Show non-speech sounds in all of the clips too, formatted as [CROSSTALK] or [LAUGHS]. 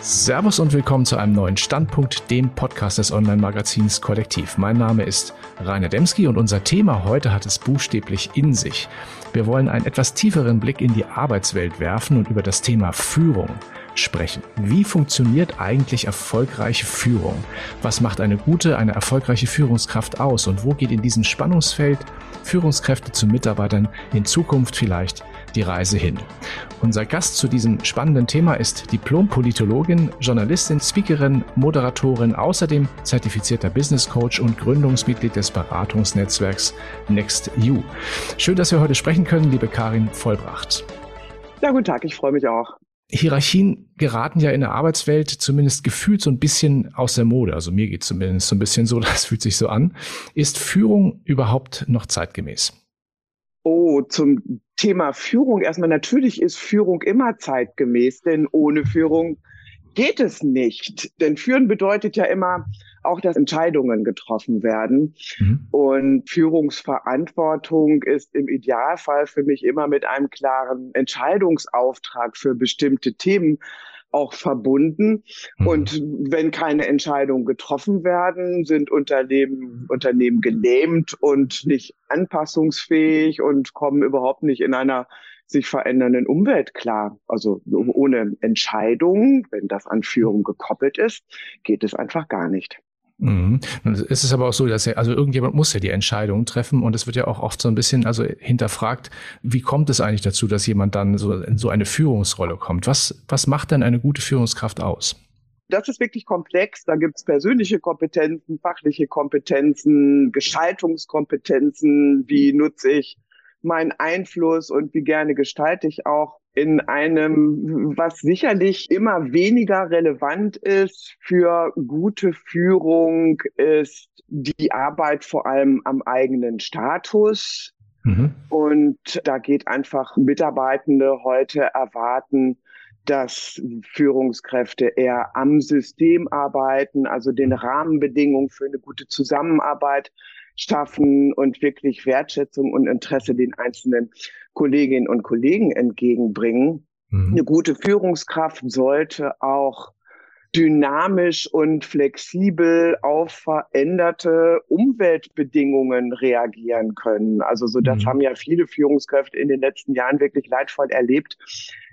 Servus und willkommen zu einem neuen Standpunkt, dem Podcast des Online-Magazins Kollektiv. Mein Name ist Rainer Demski und unser Thema heute hat es buchstäblich in sich. Wir wollen einen etwas tieferen Blick in die Arbeitswelt werfen und über das Thema Führung sprechen. Wie funktioniert eigentlich erfolgreiche Führung? Was macht eine gute, eine erfolgreiche Führungskraft aus? Und wo geht in diesem Spannungsfeld Führungskräfte zu Mitarbeitern in Zukunft vielleicht die Reise hin. Unser Gast zu diesem spannenden Thema ist Diplom-Politologin, Journalistin, Speakerin, Moderatorin, außerdem zertifizierter Business Coach und Gründungsmitglied des Beratungsnetzwerks NextU. Schön, dass wir heute sprechen können, liebe Karin Vollbracht. Ja, guten Tag, ich freue mich auch. Hierarchien geraten ja in der Arbeitswelt zumindest gefühlt so ein bisschen aus der Mode. Also mir geht zumindest so ein bisschen so, [LAUGHS] das fühlt sich so an. Ist Führung überhaupt noch zeitgemäß? Oh, zum Thema Führung erstmal. Natürlich ist Führung immer zeitgemäß, denn ohne Führung geht es nicht. Denn führen bedeutet ja immer auch, dass Entscheidungen getroffen werden. Mhm. Und Führungsverantwortung ist im Idealfall für mich immer mit einem klaren Entscheidungsauftrag für bestimmte Themen auch verbunden. Mhm. Und wenn keine Entscheidungen getroffen werden, sind Unternehmen, Unternehmen gelähmt und nicht anpassungsfähig und kommen überhaupt nicht in einer sich verändernden Umwelt klar. Also ohne Entscheidungen, wenn das an Führung gekoppelt ist, geht es einfach gar nicht. Mhm. Es ist aber auch so, dass ja, also irgendjemand muss ja die Entscheidung treffen und es wird ja auch oft so ein bisschen also hinterfragt, wie kommt es eigentlich dazu, dass jemand dann so in so eine Führungsrolle kommt? Was, was macht denn eine gute Führungskraft aus? Das ist wirklich komplex. Da gibt es persönliche Kompetenzen, fachliche Kompetenzen, Gestaltungskompetenzen. Wie nutze ich meinen Einfluss und wie gerne gestalte ich auch in einem, was sicherlich immer weniger relevant ist für gute Führung, ist die Arbeit vor allem am eigenen Status. Mhm. Und da geht einfach Mitarbeitende heute erwarten, dass Führungskräfte eher am System arbeiten, also den Rahmenbedingungen für eine gute Zusammenarbeit schaffen und wirklich Wertschätzung und Interesse den einzelnen Kolleginnen und Kollegen entgegenbringen. Mhm. Eine gute Führungskraft sollte auch dynamisch und flexibel auf veränderte Umweltbedingungen reagieren können. Also so das mhm. haben ja viele Führungskräfte in den letzten Jahren wirklich leidvoll erlebt.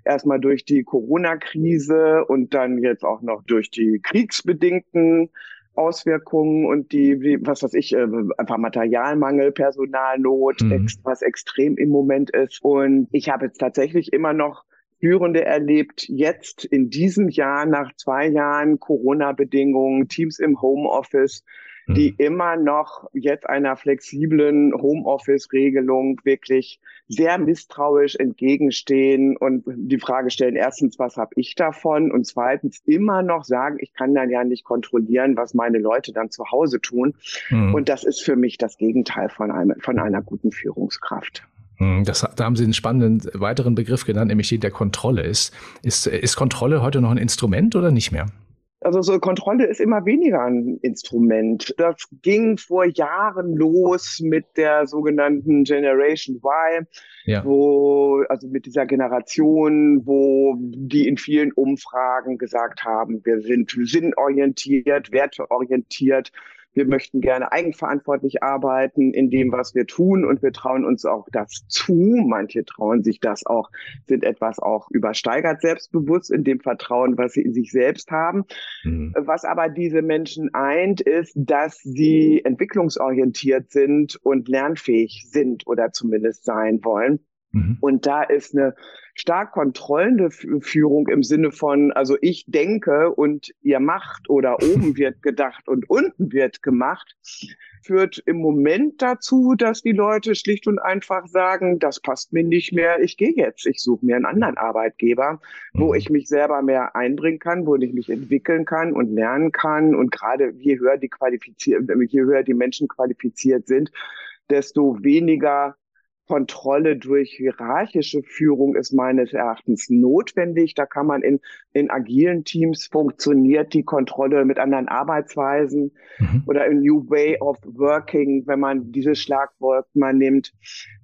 Erstmal durch die Corona-Krise und dann jetzt auch noch durch die kriegsbedingten Auswirkungen und die, wie, was weiß ich, äh, einfach Materialmangel, Personalnot, mhm. ex, was extrem im Moment ist. Und ich habe jetzt tatsächlich immer noch Führende erlebt, jetzt in diesem Jahr, nach zwei Jahren Corona-Bedingungen, Teams im Homeoffice, die mhm. immer noch jetzt einer flexiblen Homeoffice-Regelung wirklich sehr misstrauisch entgegenstehen und die Frage stellen, erstens, was habe ich davon? Und zweitens immer noch sagen, ich kann dann ja nicht kontrollieren, was meine Leute dann zu Hause tun. Mhm. Und das ist für mich das Gegenteil von, einem, von einer guten Führungskraft. Mhm. Das, da haben Sie einen spannenden weiteren Begriff genannt, nämlich den der Kontrolle ist. Ist, ist Kontrolle heute noch ein Instrument oder nicht mehr? Also so Kontrolle ist immer weniger ein Instrument. Das ging vor Jahren los mit der sogenannten Generation Y, ja. wo, also mit dieser Generation, wo die in vielen Umfragen gesagt haben, wir sind sinnorientiert, werteorientiert, wir möchten gerne eigenverantwortlich arbeiten in dem, was wir tun und wir trauen uns auch das zu. Manche trauen sich das auch, sind etwas auch übersteigert selbstbewusst in dem Vertrauen, was sie in sich selbst haben. Mhm. Was aber diese Menschen eint, ist, dass sie entwicklungsorientiert sind und lernfähig sind oder zumindest sein wollen. Mhm. Und da ist eine stark kontrollende Führung im Sinne von, also ich denke und ihr macht oder [LAUGHS] oben wird gedacht und unten wird gemacht, führt im Moment dazu, dass die Leute schlicht und einfach sagen, das passt mir nicht mehr, ich gehe jetzt, ich suche mir einen anderen Arbeitgeber, wo mhm. ich mich selber mehr einbringen kann, wo ich mich entwickeln kann und lernen kann und gerade je höher die qualifiziert, je höher die Menschen qualifiziert sind, desto weniger Kontrolle durch hierarchische Führung ist meines Erachtens notwendig. Da kann man in, in agilen Teams funktioniert die Kontrolle mit anderen Arbeitsweisen mhm. oder in New Way of Working, wenn man dieses Schlagwort mal nimmt,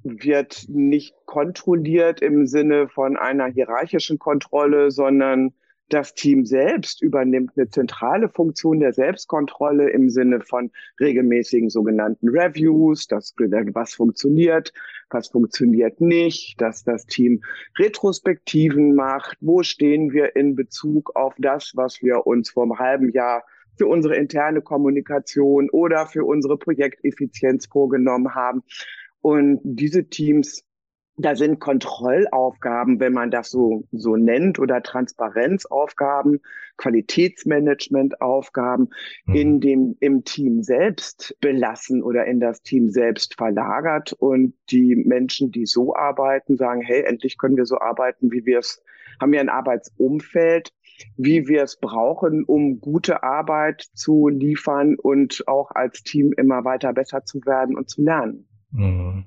wird nicht kontrolliert im Sinne von einer hierarchischen Kontrolle, sondern Das Team selbst übernimmt eine zentrale Funktion der Selbstkontrolle im Sinne von regelmäßigen sogenannten Reviews, das, was funktioniert, was funktioniert nicht, dass das Team Retrospektiven macht, wo stehen wir in Bezug auf das, was wir uns vor einem halben Jahr für unsere interne Kommunikation oder für unsere Projekteffizienz vorgenommen haben. Und diese Teams da sind Kontrollaufgaben, wenn man das so, so nennt, oder Transparenzaufgaben, Qualitätsmanagementaufgaben mhm. in dem, im Team selbst belassen oder in das Team selbst verlagert. Und die Menschen, die so arbeiten, sagen, hey, endlich können wir so arbeiten, wie wir es, haben wir ein Arbeitsumfeld, wie wir es brauchen, um gute Arbeit zu liefern und auch als Team immer weiter besser zu werden und zu lernen. Mhm.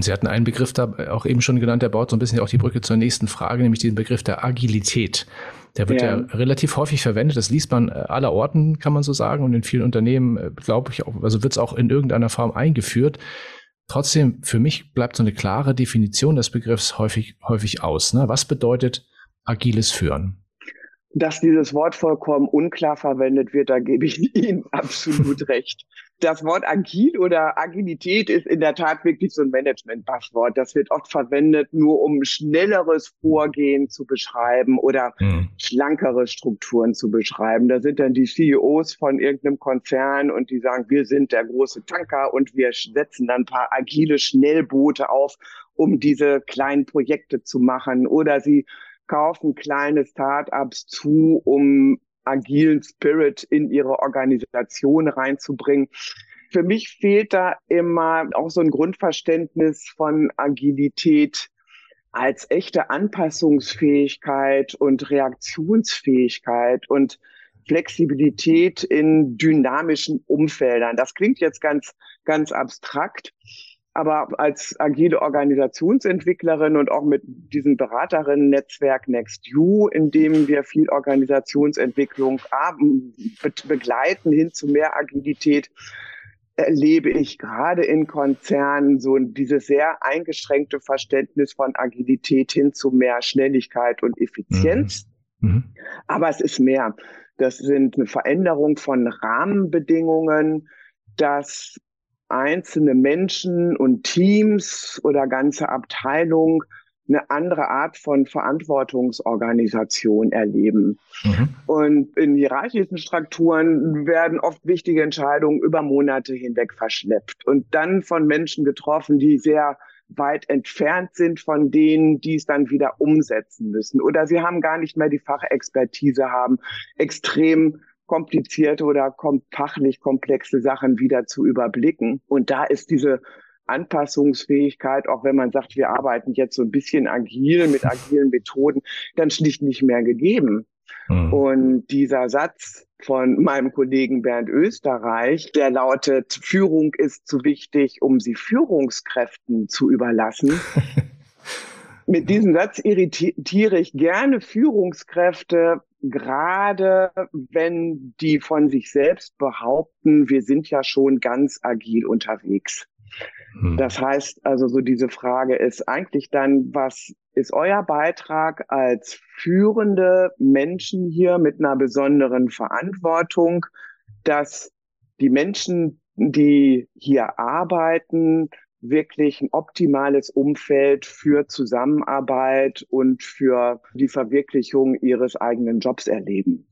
Sie hatten einen Begriff da auch eben schon genannt, der baut so ein bisschen auch die Brücke zur nächsten Frage, nämlich den Begriff der Agilität. Der wird ja, ja relativ häufig verwendet. Das liest man äh, aller Orten, kann man so sagen. Und in vielen Unternehmen, äh, glaube ich, auch, also wird es auch in irgendeiner Form eingeführt. Trotzdem, für mich bleibt so eine klare Definition des Begriffs häufig, häufig aus. Ne? Was bedeutet agiles Führen? Dass dieses Wort vollkommen unklar verwendet wird, da gebe ich [LAUGHS] Ihnen absolut [LAUGHS] recht. Das Wort agil oder Agilität ist in der Tat wirklich so ein Management-Buzzword. Das wird oft verwendet, nur um schnelleres Vorgehen zu beschreiben oder mhm. schlankere Strukturen zu beschreiben. Da sind dann die CEOs von irgendeinem Konzern und die sagen, wir sind der große Tanker und wir setzen dann ein paar agile Schnellboote auf, um diese kleinen Projekte zu machen. Oder sie kaufen kleine Startups zu, um agilen Spirit in ihre Organisation reinzubringen. Für mich fehlt da immer auch so ein Grundverständnis von Agilität als echte Anpassungsfähigkeit und Reaktionsfähigkeit und Flexibilität in dynamischen Umfeldern. Das klingt jetzt ganz, ganz abstrakt. Aber als agile Organisationsentwicklerin und auch mit diesem Beraterinnen-Netzwerk NextU, in dem wir viel Organisationsentwicklung begleiten hin zu mehr Agilität, erlebe ich gerade in Konzernen so dieses sehr eingeschränkte Verständnis von Agilität hin zu mehr Schnelligkeit und Effizienz. Mhm. Mhm. Aber es ist mehr. Das sind eine Veränderung von Rahmenbedingungen, dass einzelne Menschen und Teams oder ganze Abteilungen eine andere Art von Verantwortungsorganisation erleben. Mhm. Und in hierarchischen Strukturen werden oft wichtige Entscheidungen über Monate hinweg verschleppt und dann von Menschen getroffen, die sehr weit entfernt sind von denen, die es dann wieder umsetzen müssen. Oder sie haben gar nicht mehr die Fachexpertise haben, extrem komplizierte oder fachlich komplexe Sachen wieder zu überblicken. Und da ist diese Anpassungsfähigkeit, auch wenn man sagt, wir arbeiten jetzt so ein bisschen agil mit agilen Methoden, dann schlicht nicht mehr gegeben. Mhm. Und dieser Satz von meinem Kollegen Bernd Österreich, der lautet, Führung ist zu wichtig, um sie Führungskräften zu überlassen. [LAUGHS] Mit diesem Satz irritiere ich gerne Führungskräfte, gerade wenn die von sich selbst behaupten, wir sind ja schon ganz agil unterwegs. Hm. Das heißt also, so diese Frage ist eigentlich dann, was ist euer Beitrag als führende Menschen hier mit einer besonderen Verantwortung, dass die Menschen, die hier arbeiten, wirklich ein optimales Umfeld für Zusammenarbeit und für die Verwirklichung ihres eigenen Jobs erleben.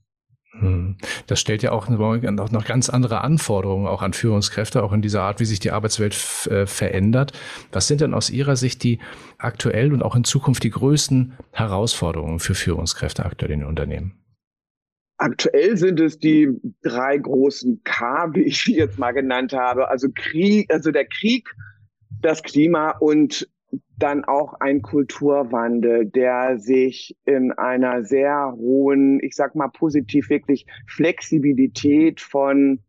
Hm. Das stellt ja auch noch ganz andere Anforderungen auch an Führungskräfte, auch in dieser Art, wie sich die Arbeitswelt äh, verändert. Was sind denn aus Ihrer Sicht die aktuell und auch in Zukunft die größten Herausforderungen für Führungskräfte aktuell in den Unternehmen? Aktuell sind es die drei großen K, wie ich sie jetzt mal genannt habe. Also Krieg, also der Krieg, das Klima und dann auch ein Kulturwandel, der sich in einer sehr hohen, ich sag mal positiv wirklich Flexibilität von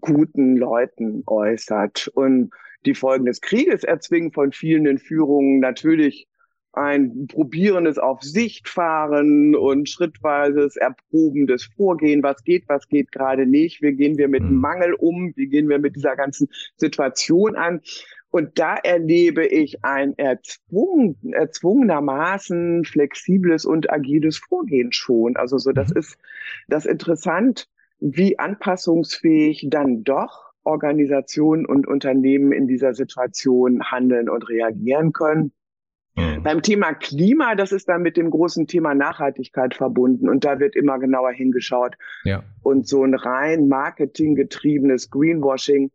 guten Leuten äußert. Und die Folgen des Krieges erzwingen von vielen Führungen natürlich ein probierendes auf Sicht fahren und schrittweises erprobendes Vorgehen. Was geht, was geht gerade nicht? Wie gehen wir mit mhm. Mangel um? Wie gehen wir mit dieser ganzen Situation an? Und da erlebe ich ein erzwungen, erzwungenermaßen flexibles und agiles Vorgehen schon. Also so, das mhm. ist das interessant, wie anpassungsfähig dann doch Organisationen und Unternehmen in dieser Situation handeln und reagieren können. Mhm. Beim Thema Klima, das ist dann mit dem großen Thema Nachhaltigkeit verbunden und da wird immer genauer hingeschaut. Ja. Und so ein rein marketinggetriebenes Greenwashing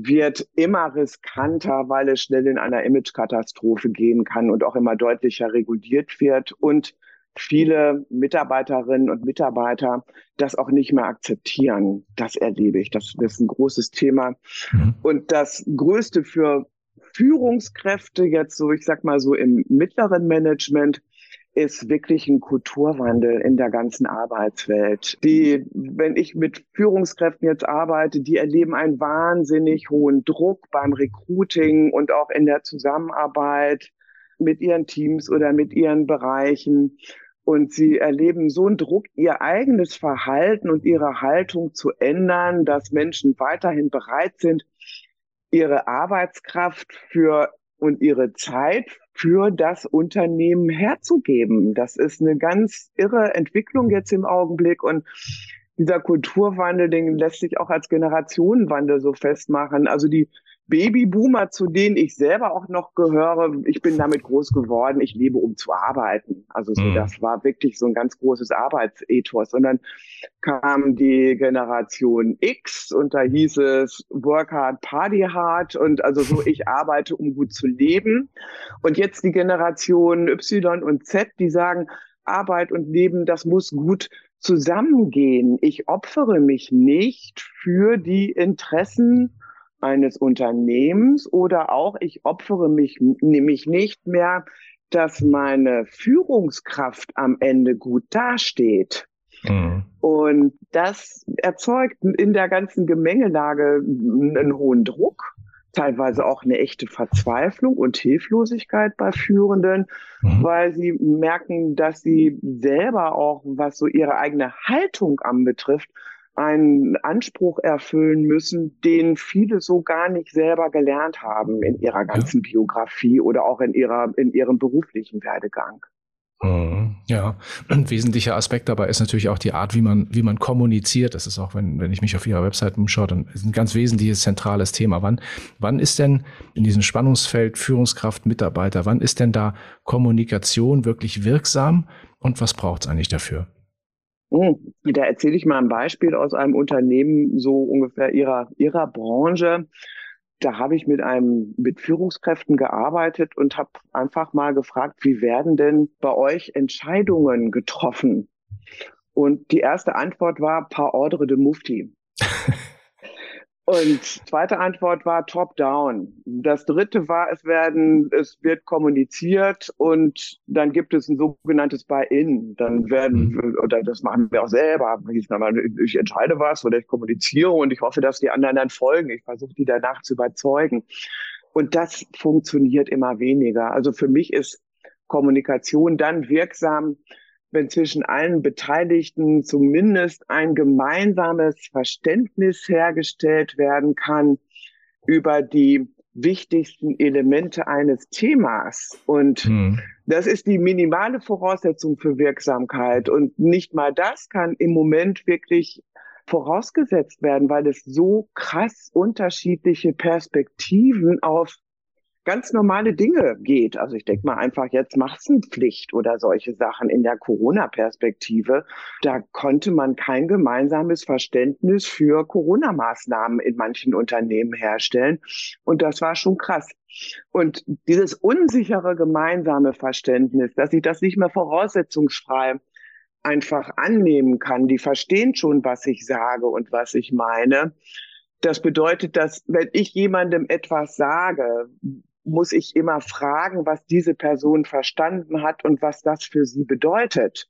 wird immer riskanter, weil es schnell in einer Imagekatastrophe gehen kann und auch immer deutlicher reguliert wird und viele Mitarbeiterinnen und Mitarbeiter das auch nicht mehr akzeptieren. Das erlebe ich. Das, ist ein großes Thema. Mhm. Und das Größte für Führungskräfte jetzt so, ich sag mal so im mittleren Management, ist wirklich ein Kulturwandel in der ganzen Arbeitswelt. Die, wenn ich mit Führungskräften jetzt arbeite, die erleben einen wahnsinnig hohen Druck beim Recruiting und auch in der Zusammenarbeit mit ihren Teams oder mit ihren Bereichen. Und sie erleben so einen Druck, ihr eigenes Verhalten und ihre Haltung zu ändern, dass Menschen weiterhin bereit sind, ihre Arbeitskraft für und ihre Zeit für das Unternehmen herzugeben. Das ist eine ganz irre Entwicklung jetzt im Augenblick und dieser Kulturwandel, den lässt sich auch als Generationenwandel so festmachen. Also die Babyboomer, zu denen ich selber auch noch gehöre. Ich bin damit groß geworden. Ich lebe, um zu arbeiten. Also so, mhm. das war wirklich so ein ganz großes Arbeitsethos. Und dann kam die Generation X und da hieß es Work hard, Party hard und also so, ich [LAUGHS] arbeite, um gut zu leben. Und jetzt die Generation Y und Z, die sagen, Arbeit und Leben, das muss gut zusammengehen. Ich opfere mich nicht für die Interessen eines Unternehmens oder auch ich opfere mich nämlich nicht mehr, dass meine Führungskraft am Ende gut dasteht. Mhm. Und das erzeugt in der ganzen Gemengelage einen hohen Druck, teilweise auch eine echte Verzweiflung und Hilflosigkeit bei Führenden, mhm. weil sie merken, dass sie selber auch, was so ihre eigene Haltung anbetrifft, einen Anspruch erfüllen müssen, den viele so gar nicht selber gelernt haben in ihrer ganzen ja. Biografie oder auch in ihrer, in ihrem beruflichen Werdegang. Mhm. Ja, ein wesentlicher Aspekt dabei ist natürlich auch die Art, wie man, wie man kommuniziert. Das ist auch, wenn, wenn ich mich auf Ihrer Website umschaue, dann ist ein ganz wesentliches zentrales Thema. Wann, wann ist denn in diesem Spannungsfeld Führungskraft, Mitarbeiter, wann ist denn da Kommunikation wirklich wirksam und was braucht es eigentlich dafür? Hm, da erzähle ich mal ein Beispiel aus einem Unternehmen so ungefähr ihrer, ihrer Branche. Da habe ich mit einem, mit Führungskräften gearbeitet und habe einfach mal gefragt, wie werden denn bei euch Entscheidungen getroffen? Und die erste Antwort war par ordre de Mufti. [LAUGHS] Und zweite Antwort war top-down. Das dritte war, es werden, es wird kommuniziert und dann gibt es ein sogenanntes Buy-in. Dann werden, mhm. oder das machen wir auch selber. Ich entscheide was oder ich kommuniziere und ich hoffe, dass die anderen dann folgen. Ich versuche die danach zu überzeugen. Und das funktioniert immer weniger. Also für mich ist Kommunikation dann wirksam, wenn zwischen allen Beteiligten zumindest ein gemeinsames Verständnis hergestellt werden kann über die wichtigsten Elemente eines Themas. Und hm. das ist die minimale Voraussetzung für Wirksamkeit. Und nicht mal das kann im Moment wirklich vorausgesetzt werden, weil es so krass unterschiedliche Perspektiven auf ganz normale Dinge geht. Also ich denke mal einfach jetzt Maskenpflicht oder solche Sachen in der Corona-Perspektive. Da konnte man kein gemeinsames Verständnis für Corona-Maßnahmen in manchen Unternehmen herstellen. Und das war schon krass. Und dieses unsichere gemeinsame Verständnis, dass ich das nicht mehr voraussetzungsfrei einfach annehmen kann, die verstehen schon, was ich sage und was ich meine. Das bedeutet, dass wenn ich jemandem etwas sage, muss ich immer fragen, was diese Person verstanden hat und was das für sie bedeutet,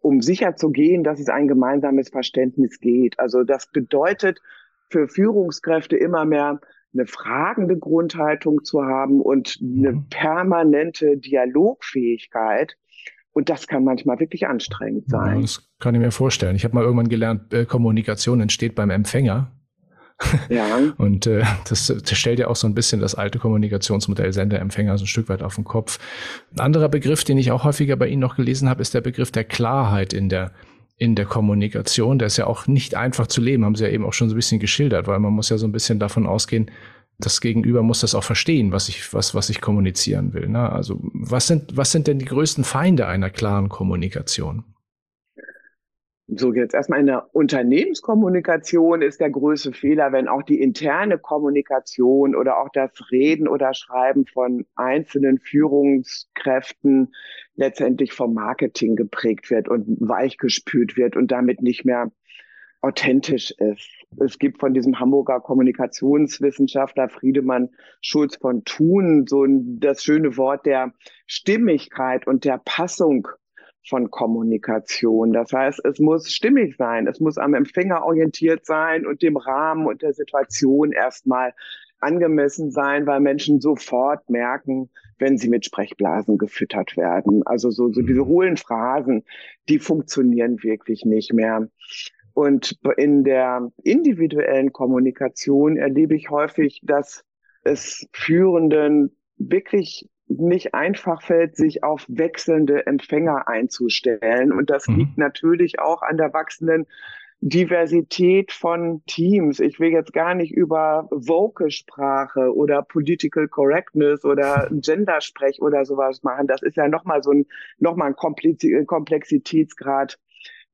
um sicher zu gehen, dass es ein gemeinsames Verständnis geht. Also das bedeutet für Führungskräfte immer mehr eine fragende Grundhaltung zu haben und eine mhm. permanente Dialogfähigkeit. Und das kann manchmal wirklich anstrengend sein. das kann ich mir vorstellen. Ich habe mal irgendwann gelernt, äh, Kommunikation entsteht beim Empfänger. Ja. [LAUGHS] Und äh, das, das stellt ja auch so ein bisschen das alte Kommunikationsmodell Sender-Empfänger so ein Stück weit auf den Kopf. Ein anderer Begriff, den ich auch häufiger bei Ihnen noch gelesen habe, ist der Begriff der Klarheit in der in der Kommunikation. Der ist ja auch nicht einfach zu leben, haben Sie ja eben auch schon so ein bisschen geschildert, weil man muss ja so ein bisschen davon ausgehen, das Gegenüber muss das auch verstehen, was ich, was, was ich kommunizieren will. Ne? Also was sind, was sind denn die größten Feinde einer klaren Kommunikation? So jetzt erstmal in der Unternehmenskommunikation ist der größte Fehler, wenn auch die interne Kommunikation oder auch das Reden oder Schreiben von einzelnen Führungskräften letztendlich vom Marketing geprägt wird und weichgespült wird und damit nicht mehr authentisch ist. Es gibt von diesem Hamburger Kommunikationswissenschaftler Friedemann Schulz von Thun so das schöne Wort der Stimmigkeit und der Passung von Kommunikation. Das heißt, es muss stimmig sein, es muss am Empfänger orientiert sein und dem Rahmen und der Situation erstmal angemessen sein, weil Menschen sofort merken, wenn sie mit Sprechblasen gefüttert werden. Also so, so diese mhm. hohlen Phrasen, die funktionieren wirklich nicht mehr. Und in der individuellen Kommunikation erlebe ich häufig, dass es Führenden wirklich nicht einfach fällt, sich auf wechselnde Empfänger einzustellen. Und das mhm. liegt natürlich auch an der wachsenden Diversität von Teams. Ich will jetzt gar nicht über Vocal-Sprache oder Political Correctness oder [LAUGHS] Gendersprech oder sowas machen. Das ist ja nochmal so ein, nochmal ein Komplexitätsgrad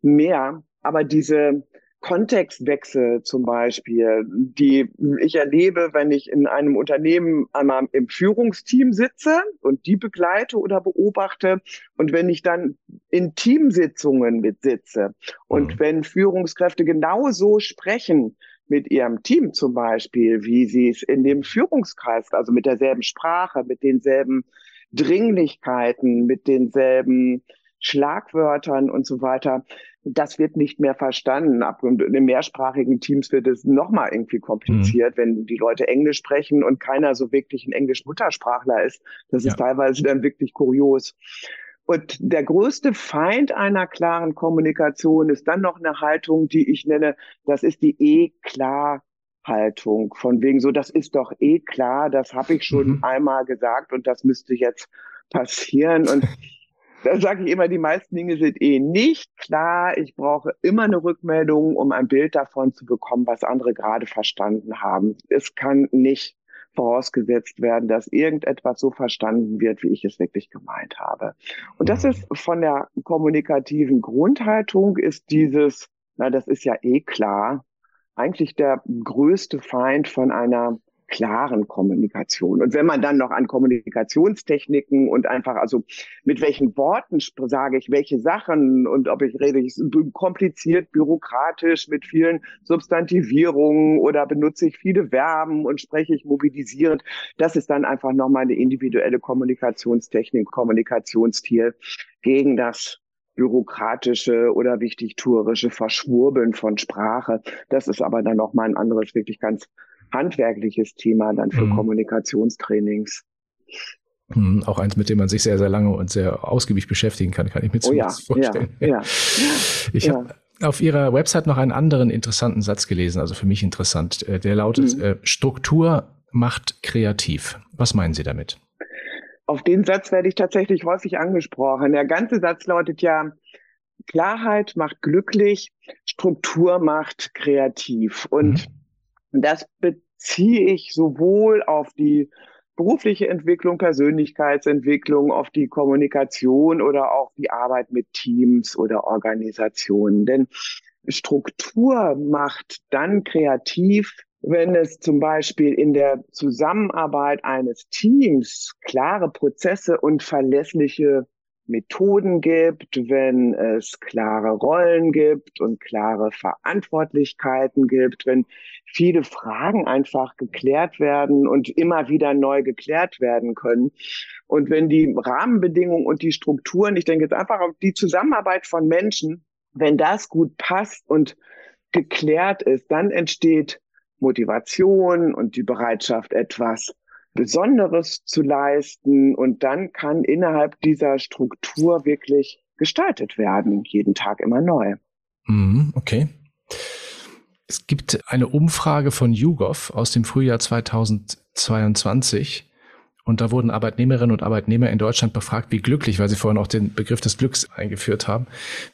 mehr. Aber diese Kontextwechsel zum Beispiel, die ich erlebe, wenn ich in einem Unternehmen einmal im Führungsteam sitze und die begleite oder beobachte und wenn ich dann in Teamsitzungen mitsitze und mhm. wenn Führungskräfte genauso sprechen mit ihrem Team zum Beispiel, wie sie es in dem Führungskreis, also mit derselben Sprache, mit denselben Dringlichkeiten, mit denselben Schlagwörtern und so weiter, das wird nicht mehr verstanden. Ab in den mehrsprachigen Teams wird es nochmal irgendwie kompliziert, mhm. wenn die Leute Englisch sprechen und keiner so wirklich ein Englisch-Muttersprachler ist. Das ja. ist teilweise dann wirklich kurios. Und der größte Feind einer klaren Kommunikation ist dann noch eine Haltung, die ich nenne, das ist die E-Klar-Haltung. Von wegen so, das ist doch eh klar, das habe ich schon mhm. einmal gesagt und das müsste jetzt passieren. Und [LAUGHS] da sage ich immer, die meisten Dinge sind eh nicht klar. Ich brauche immer eine Rückmeldung, um ein Bild davon zu bekommen, was andere gerade verstanden haben. Es kann nicht vorausgesetzt werden, dass irgendetwas so verstanden wird, wie ich es wirklich gemeint habe. Und das ist von der kommunikativen Grundhaltung ist dieses, na, das ist ja eh klar, eigentlich der größte Feind von einer klaren Kommunikation. Und wenn man dann noch an Kommunikationstechniken und einfach, also mit welchen Worten sage ich welche Sachen und ob ich rede ich kompliziert, bürokratisch mit vielen Substantivierungen oder benutze ich viele Verben und spreche ich mobilisierend, das ist dann einfach nochmal eine individuelle Kommunikationstechnik, Kommunikationsstil gegen das bürokratische oder wichtigtuerische Verschwurbeln von Sprache. Das ist aber dann nochmal ein anderes, wirklich ganz handwerkliches Thema dann für mhm. Kommunikationstrainings. Mhm, auch eins, mit dem man sich sehr, sehr lange und sehr ausgiebig beschäftigen kann, kann ich mir oh ja, vorstellen. Ja, ja, ich ja. habe auf Ihrer Website noch einen anderen interessanten Satz gelesen, also für mich interessant. Äh, der lautet, mhm. Äh, Struktur macht kreativ. Was meinen Sie damit? Auf den Satz werde ich tatsächlich häufig angesprochen. Der ganze Satz lautet ja, Klarheit macht glücklich, Struktur macht kreativ. Und mhm. Das beziehe ich sowohl auf die berufliche Entwicklung, Persönlichkeitsentwicklung, auf die Kommunikation oder auch die Arbeit mit Teams oder Organisationen. Denn Struktur macht dann kreativ, wenn es zum Beispiel in der Zusammenarbeit eines Teams klare Prozesse und verlässliche Methoden gibt, wenn es klare Rollen gibt und klare Verantwortlichkeiten gibt, wenn viele Fragen einfach geklärt werden und immer wieder neu geklärt werden können. Und wenn die Rahmenbedingungen und die Strukturen, ich denke jetzt einfach auf die Zusammenarbeit von Menschen, wenn das gut passt und geklärt ist, dann entsteht Motivation und die Bereitschaft, etwas Besonderes zu leisten. Und dann kann innerhalb dieser Struktur wirklich gestaltet werden, jeden Tag immer neu. Mhm, okay. Es gibt eine Umfrage von YouGov aus dem Frühjahr 2022. Und da wurden Arbeitnehmerinnen und Arbeitnehmer in Deutschland befragt, wie glücklich, weil sie vorhin auch den Begriff des Glücks eingeführt haben,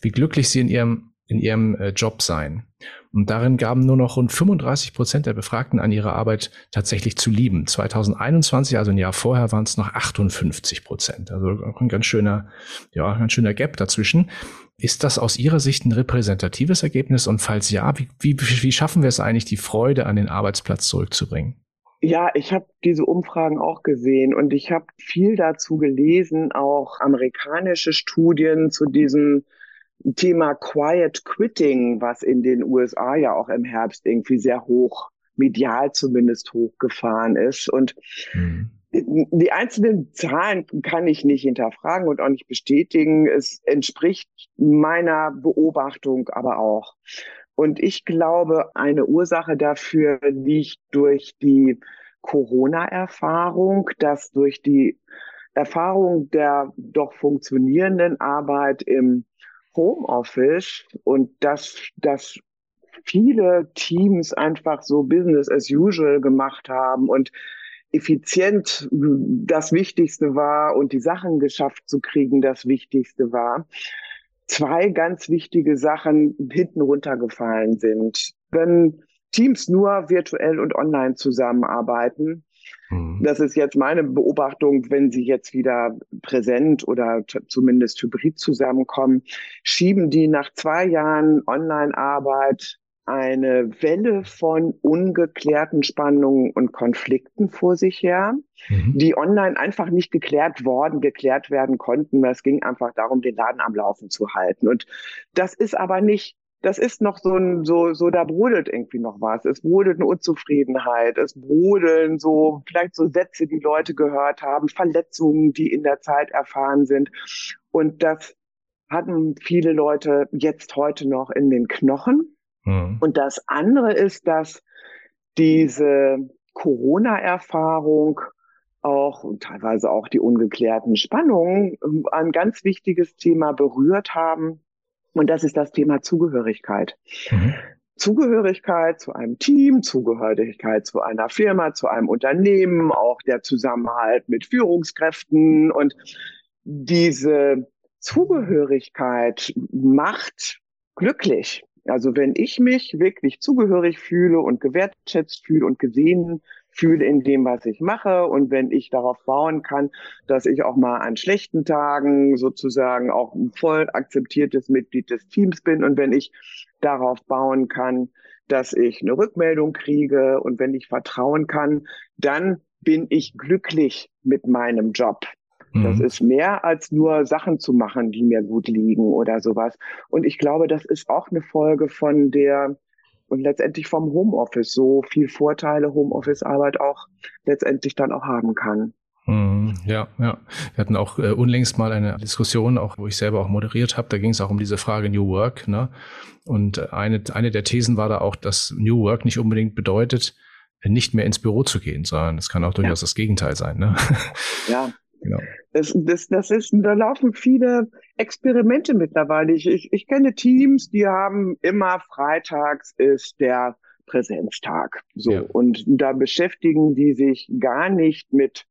wie glücklich sie in ihrem, in ihrem äh, Job seien. Und darin gaben nur noch rund 35 Prozent der Befragten an, ihre Arbeit tatsächlich zu lieben. 2021, also ein Jahr vorher, waren es noch 58 Prozent. Also ein ganz schöner, ja, ganz schöner Gap dazwischen. Ist das aus Ihrer Sicht ein repräsentatives Ergebnis? Und falls ja, wie, wie, wie schaffen wir es eigentlich, die Freude an den Arbeitsplatz zurückzubringen? Ja, ich habe diese Umfragen auch gesehen und ich habe viel dazu gelesen, auch amerikanische Studien zu diesem Thema Quiet Quitting, was in den USA ja auch im Herbst irgendwie sehr hoch, medial zumindest hochgefahren ist. Und mhm. die einzelnen Zahlen kann ich nicht hinterfragen und auch nicht bestätigen. Es entspricht meiner Beobachtung aber auch. Und ich glaube, eine Ursache dafür liegt durch die Corona-Erfahrung, dass durch die Erfahrung der doch funktionierenden Arbeit im Homeoffice und dass, dass viele Teams einfach so Business as usual gemacht haben und effizient das Wichtigste war und die Sachen geschafft zu kriegen das Wichtigste war, zwei ganz wichtige Sachen hinten runtergefallen sind. Wenn Teams nur virtuell und online zusammenarbeiten, mhm. das ist jetzt meine Beobachtung, wenn sie jetzt wieder präsent oder zumindest hybrid zusammenkommen, schieben die nach zwei Jahren Online-Arbeit eine Welle von ungeklärten Spannungen und Konflikten vor sich her, mhm. die online einfach nicht geklärt worden, geklärt werden konnten. Es ging einfach darum, den Laden am Laufen zu halten. Und das ist aber nicht das ist noch so ein, so, so, da brodelt irgendwie noch was. Es brodelt eine Unzufriedenheit. Es brodeln so, vielleicht so Sätze, die Leute gehört haben, Verletzungen, die in der Zeit erfahren sind. Und das hatten viele Leute jetzt heute noch in den Knochen. Mhm. Und das andere ist, dass diese Corona-Erfahrung auch und teilweise auch die ungeklärten Spannungen ähm, ein ganz wichtiges Thema berührt haben. Und das ist das Thema Zugehörigkeit. Mhm. Zugehörigkeit zu einem Team, Zugehörigkeit zu einer Firma, zu einem Unternehmen, auch der Zusammenhalt mit Führungskräften und diese Zugehörigkeit macht glücklich. Also wenn ich mich wirklich zugehörig fühle und gewertschätzt fühle und gesehen fühle in dem, was ich mache und wenn ich darauf bauen kann, dass ich auch mal an schlechten Tagen sozusagen auch ein voll akzeptiertes Mitglied des Teams bin und wenn ich darauf bauen kann, dass ich eine Rückmeldung kriege und wenn ich vertrauen kann, dann bin ich glücklich mit meinem Job. Das mhm. ist mehr als nur Sachen zu machen, die mir gut liegen oder sowas. Und ich glaube, das ist auch eine Folge von der und letztendlich vom Homeoffice so viel Vorteile Homeoffice-Arbeit auch letztendlich dann auch haben kann. Mhm. Ja, ja. Wir hatten auch äh, unlängst mal eine Diskussion, auch wo ich selber auch moderiert habe. Da ging es auch um diese Frage New Work. Ne? Und eine, eine der Thesen war da auch, dass New Work nicht unbedingt bedeutet, nicht mehr ins Büro zu gehen, sondern es kann auch durchaus ja. das Gegenteil sein. Ne? Ja, [LAUGHS] Genau. Das, das, das ist, da laufen viele Experimente mittlerweile. Ich, ich, ich kenne Teams, die haben immer freitags ist der Präsenztag. So. Ja. Und da beschäftigen die sich gar nicht mit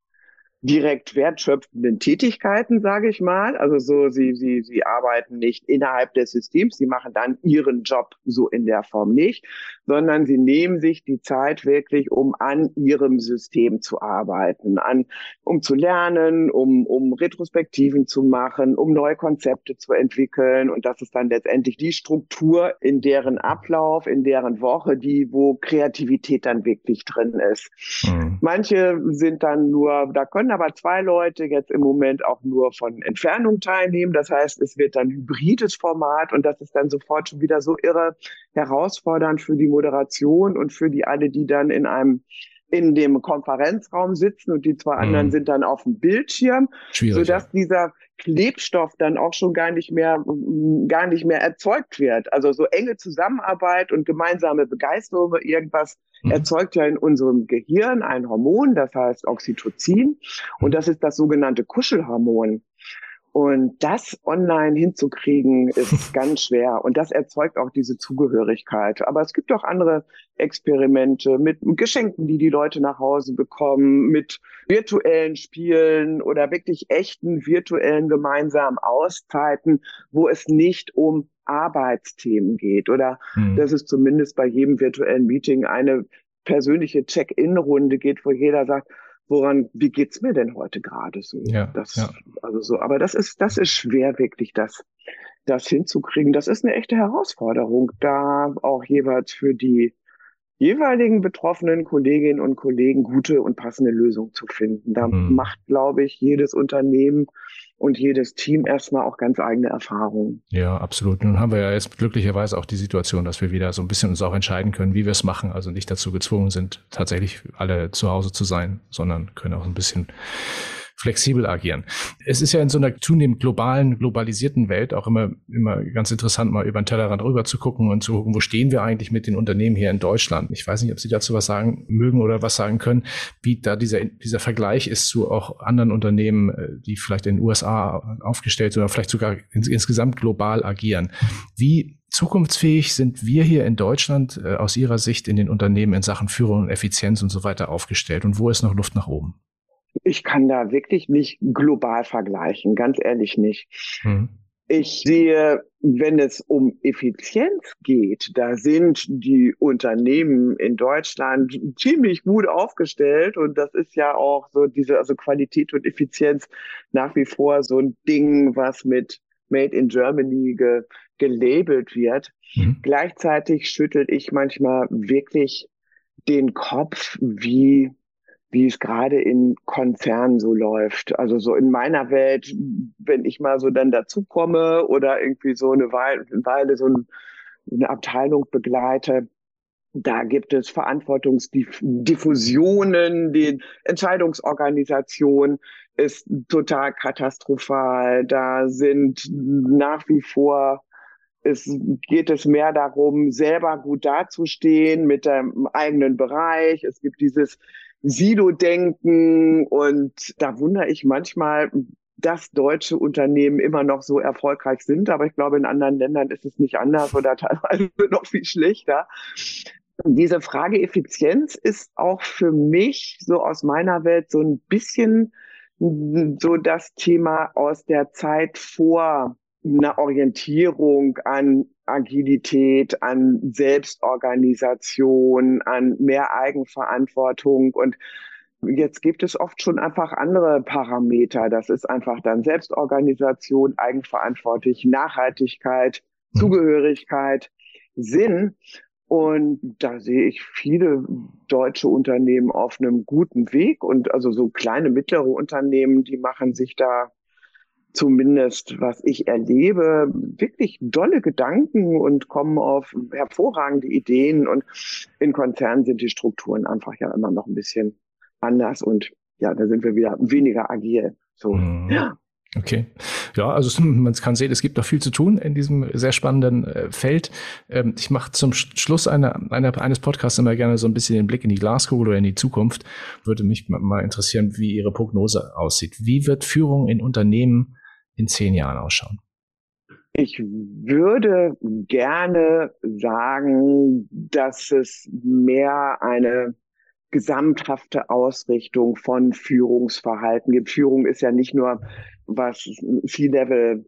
direkt wertschöpfenden Tätigkeiten, sage ich mal. Also so, sie, sie, sie arbeiten nicht innerhalb des Systems, sie machen dann ihren Job so in der Form nicht, sondern sie nehmen sich die Zeit wirklich, um an ihrem System zu arbeiten, an, um zu lernen, um, um Retrospektiven zu machen, um neue Konzepte zu entwickeln. Und das ist dann letztendlich die Struktur in deren Ablauf, in deren Woche, die, wo Kreativität dann wirklich drin ist. Mhm. Manche sind dann nur, da können aber zwei Leute jetzt im Moment auch nur von Entfernung teilnehmen. Das heißt, es wird dann hybrides Format und das ist dann sofort schon wieder so irre herausfordernd für die Moderation und für die alle, die dann in einem in dem Konferenzraum sitzen und die zwei mhm. anderen sind dann auf dem Bildschirm, sodass ja. dieser Klebstoff dann auch schon gar nicht mehr gar nicht mehr erzeugt wird. Also so enge Zusammenarbeit und gemeinsame Begeisterung über irgendwas mhm. erzeugt ja in unserem Gehirn ein Hormon, das heißt Oxytocin und das ist das sogenannte Kuschelhormon. Und das online hinzukriegen, ist [LAUGHS] ganz schwer. Und das erzeugt auch diese Zugehörigkeit. Aber es gibt auch andere Experimente mit Geschenken, die die Leute nach Hause bekommen, mit virtuellen Spielen oder wirklich echten virtuellen gemeinsamen Auszeiten, wo es nicht um Arbeitsthemen geht oder hm. dass es zumindest bei jedem virtuellen Meeting eine persönliche Check-in-Runde geht, wo jeder sagt, woran, wie geht's mir denn heute gerade so? Ja, das, ja. also so, aber das ist, das ist schwer wirklich, das, das hinzukriegen. Das ist eine echte Herausforderung, da auch jeweils für die jeweiligen betroffenen Kolleginnen und Kollegen gute und passende Lösungen zu finden. Da mhm. macht, glaube ich, jedes Unternehmen und jedes Team erstmal auch ganz eigene Erfahrungen. Ja, absolut. Nun haben wir ja jetzt glücklicherweise auch die Situation, dass wir wieder so ein bisschen uns auch entscheiden können, wie wir es machen. Also nicht dazu gezwungen sind, tatsächlich alle zu Hause zu sein, sondern können auch ein bisschen flexibel agieren. Es ist ja in so einer zunehmend globalen, globalisierten Welt auch immer, immer ganz interessant, mal über den Tellerrand rüber zu gucken und zu gucken, wo stehen wir eigentlich mit den Unternehmen hier in Deutschland. Ich weiß nicht, ob Sie dazu was sagen mögen oder was sagen können, wie da dieser, dieser Vergleich ist zu auch anderen Unternehmen, äh, die vielleicht in den USA aufgestellt sind oder vielleicht sogar ins, insgesamt global agieren. Wie zukunftsfähig sind wir hier in Deutschland äh, aus Ihrer Sicht in den Unternehmen in Sachen Führung und Effizienz und so weiter aufgestellt? Und wo ist noch Luft nach oben? Ich kann da wirklich nicht global vergleichen, ganz ehrlich nicht. Hm. Ich sehe, wenn es um Effizienz geht, da sind die Unternehmen in Deutschland ziemlich gut aufgestellt und das ist ja auch so diese, also Qualität und Effizienz nach wie vor so ein Ding, was mit Made in Germany ge, gelabelt wird. Mhm. Gleichzeitig schüttel ich manchmal wirklich den Kopf, wie wie es gerade in Konzernen so läuft. Also so in meiner Welt, wenn ich mal so dann dazu komme oder irgendwie so eine Weile, Weile so eine Abteilung begleite, da gibt es Verantwortungsdiffusionen, die Entscheidungsorganisation ist total katastrophal. Da sind nach wie vor es geht es mehr darum, selber gut dazustehen mit dem eigenen Bereich. Es gibt dieses Silo-Denken und da wundere ich manchmal, dass deutsche Unternehmen immer noch so erfolgreich sind. Aber ich glaube, in anderen Ländern ist es nicht anders oder teilweise [LAUGHS] noch viel schlechter. Diese Frage Effizienz ist auch für mich so aus meiner Welt so ein bisschen so das Thema aus der Zeit vor einer Orientierung an Agilität, an Selbstorganisation, an mehr Eigenverantwortung und Jetzt gibt es oft schon einfach andere Parameter. Das ist einfach dann Selbstorganisation, Eigenverantwortlich, Nachhaltigkeit, mhm. Zugehörigkeit, Sinn. Und da sehe ich viele deutsche Unternehmen auf einem guten Weg und also so kleine, mittlere Unternehmen, die machen sich da zumindest was ich erlebe, wirklich dolle Gedanken und kommen auf hervorragende Ideen. Und in Konzernen sind die Strukturen einfach ja immer noch ein bisschen anders und ja, da sind wir wieder weniger agil. So, mhm. ja. Okay. Ja, also man kann sehen, es gibt noch viel zu tun in diesem sehr spannenden äh, Feld. Ähm, ich mache zum Schluss einer, einer, eines Podcasts immer gerne so ein bisschen den Blick in die Glaskugel oder in die Zukunft. Würde mich mal interessieren, wie Ihre Prognose aussieht. Wie wird Führung in Unternehmen in zehn Jahren ausschauen? Ich würde gerne sagen, dass es mehr eine gesamthafte Ausrichtung von Führungsverhalten gibt. Führung ist ja nicht nur, was C-Level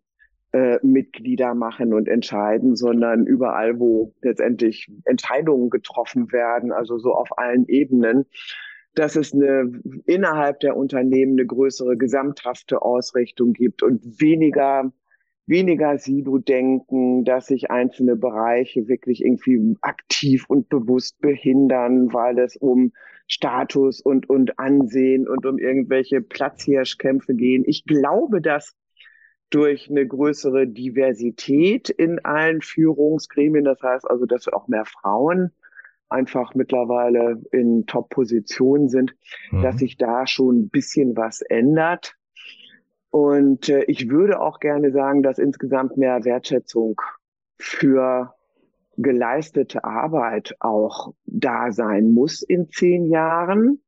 äh, Mitglieder machen und entscheiden, sondern überall, wo letztendlich Entscheidungen getroffen werden, also so auf allen Ebenen dass es eine, innerhalb der Unternehmen eine größere gesamthafte Ausrichtung gibt und weniger weniger Silo-Denken, dass sich einzelne Bereiche wirklich irgendwie aktiv und bewusst behindern, weil es um Status und, und Ansehen und um irgendwelche Platzhirschkämpfe gehen. Ich glaube, dass durch eine größere Diversität in allen Führungsgremien, das heißt also, dass auch mehr Frauen einfach mittlerweile in Top-Positionen sind, mhm. dass sich da schon ein bisschen was ändert. Und äh, ich würde auch gerne sagen, dass insgesamt mehr Wertschätzung für geleistete Arbeit auch da sein muss in zehn Jahren.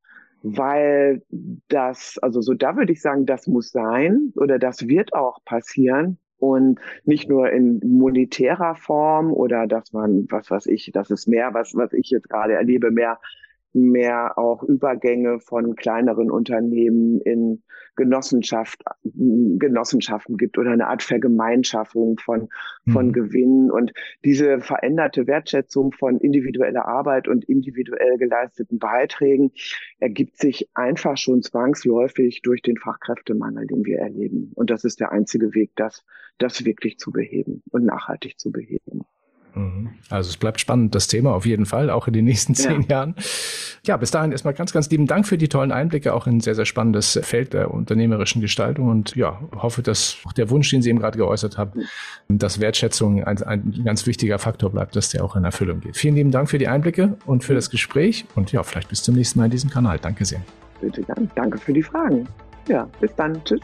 weil das, also so da würde ich sagen, das muss sein oder das wird auch passieren. Und nicht nur in monetärer Form oder dass man, was weiß ich, das ist mehr, was, was ich jetzt gerade erlebe, mehr mehr auch Übergänge von kleineren Unternehmen in Genossenschaft, Genossenschaften gibt oder eine Art Vergemeinschaftung von, von mhm. Gewinnen. Und diese veränderte Wertschätzung von individueller Arbeit und individuell geleisteten Beiträgen ergibt sich einfach schon zwangsläufig durch den Fachkräftemangel, den wir erleben. Und das ist der einzige Weg, das, das wirklich zu beheben und nachhaltig zu beheben. Mhm. Also es bleibt spannend, das Thema auf jeden Fall, auch in den nächsten [LAUGHS] zehn ja. Jahren. Ja, bis dahin erstmal ganz, ganz lieben Dank für die tollen Einblicke, auch in ein sehr, sehr spannendes Feld der unternehmerischen Gestaltung und ja, hoffe, dass auch der Wunsch, den Sie eben gerade geäußert haben, dass Wertschätzung ein, ein ganz wichtiger Faktor bleibt, dass der auch in Erfüllung geht. Vielen lieben Dank für die Einblicke und für das Gespräch und ja, vielleicht bis zum nächsten Mal in diesem Kanal. Danke sehr. Bitte, danke für die Fragen. Ja, bis dann. Tschüss.